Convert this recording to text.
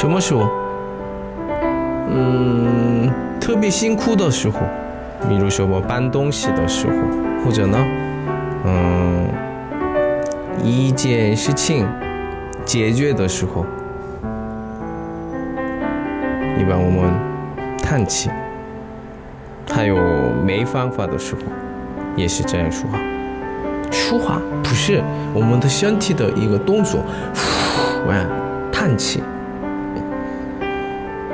什么时候？嗯，特别辛苦的时候，比如说我搬东西的时候，或者呢，嗯，一件事情解决的时候，一般我们叹气。还有没方法的时候，也是这样说话。说话不是我们的身体的一个动作，呼，叹气。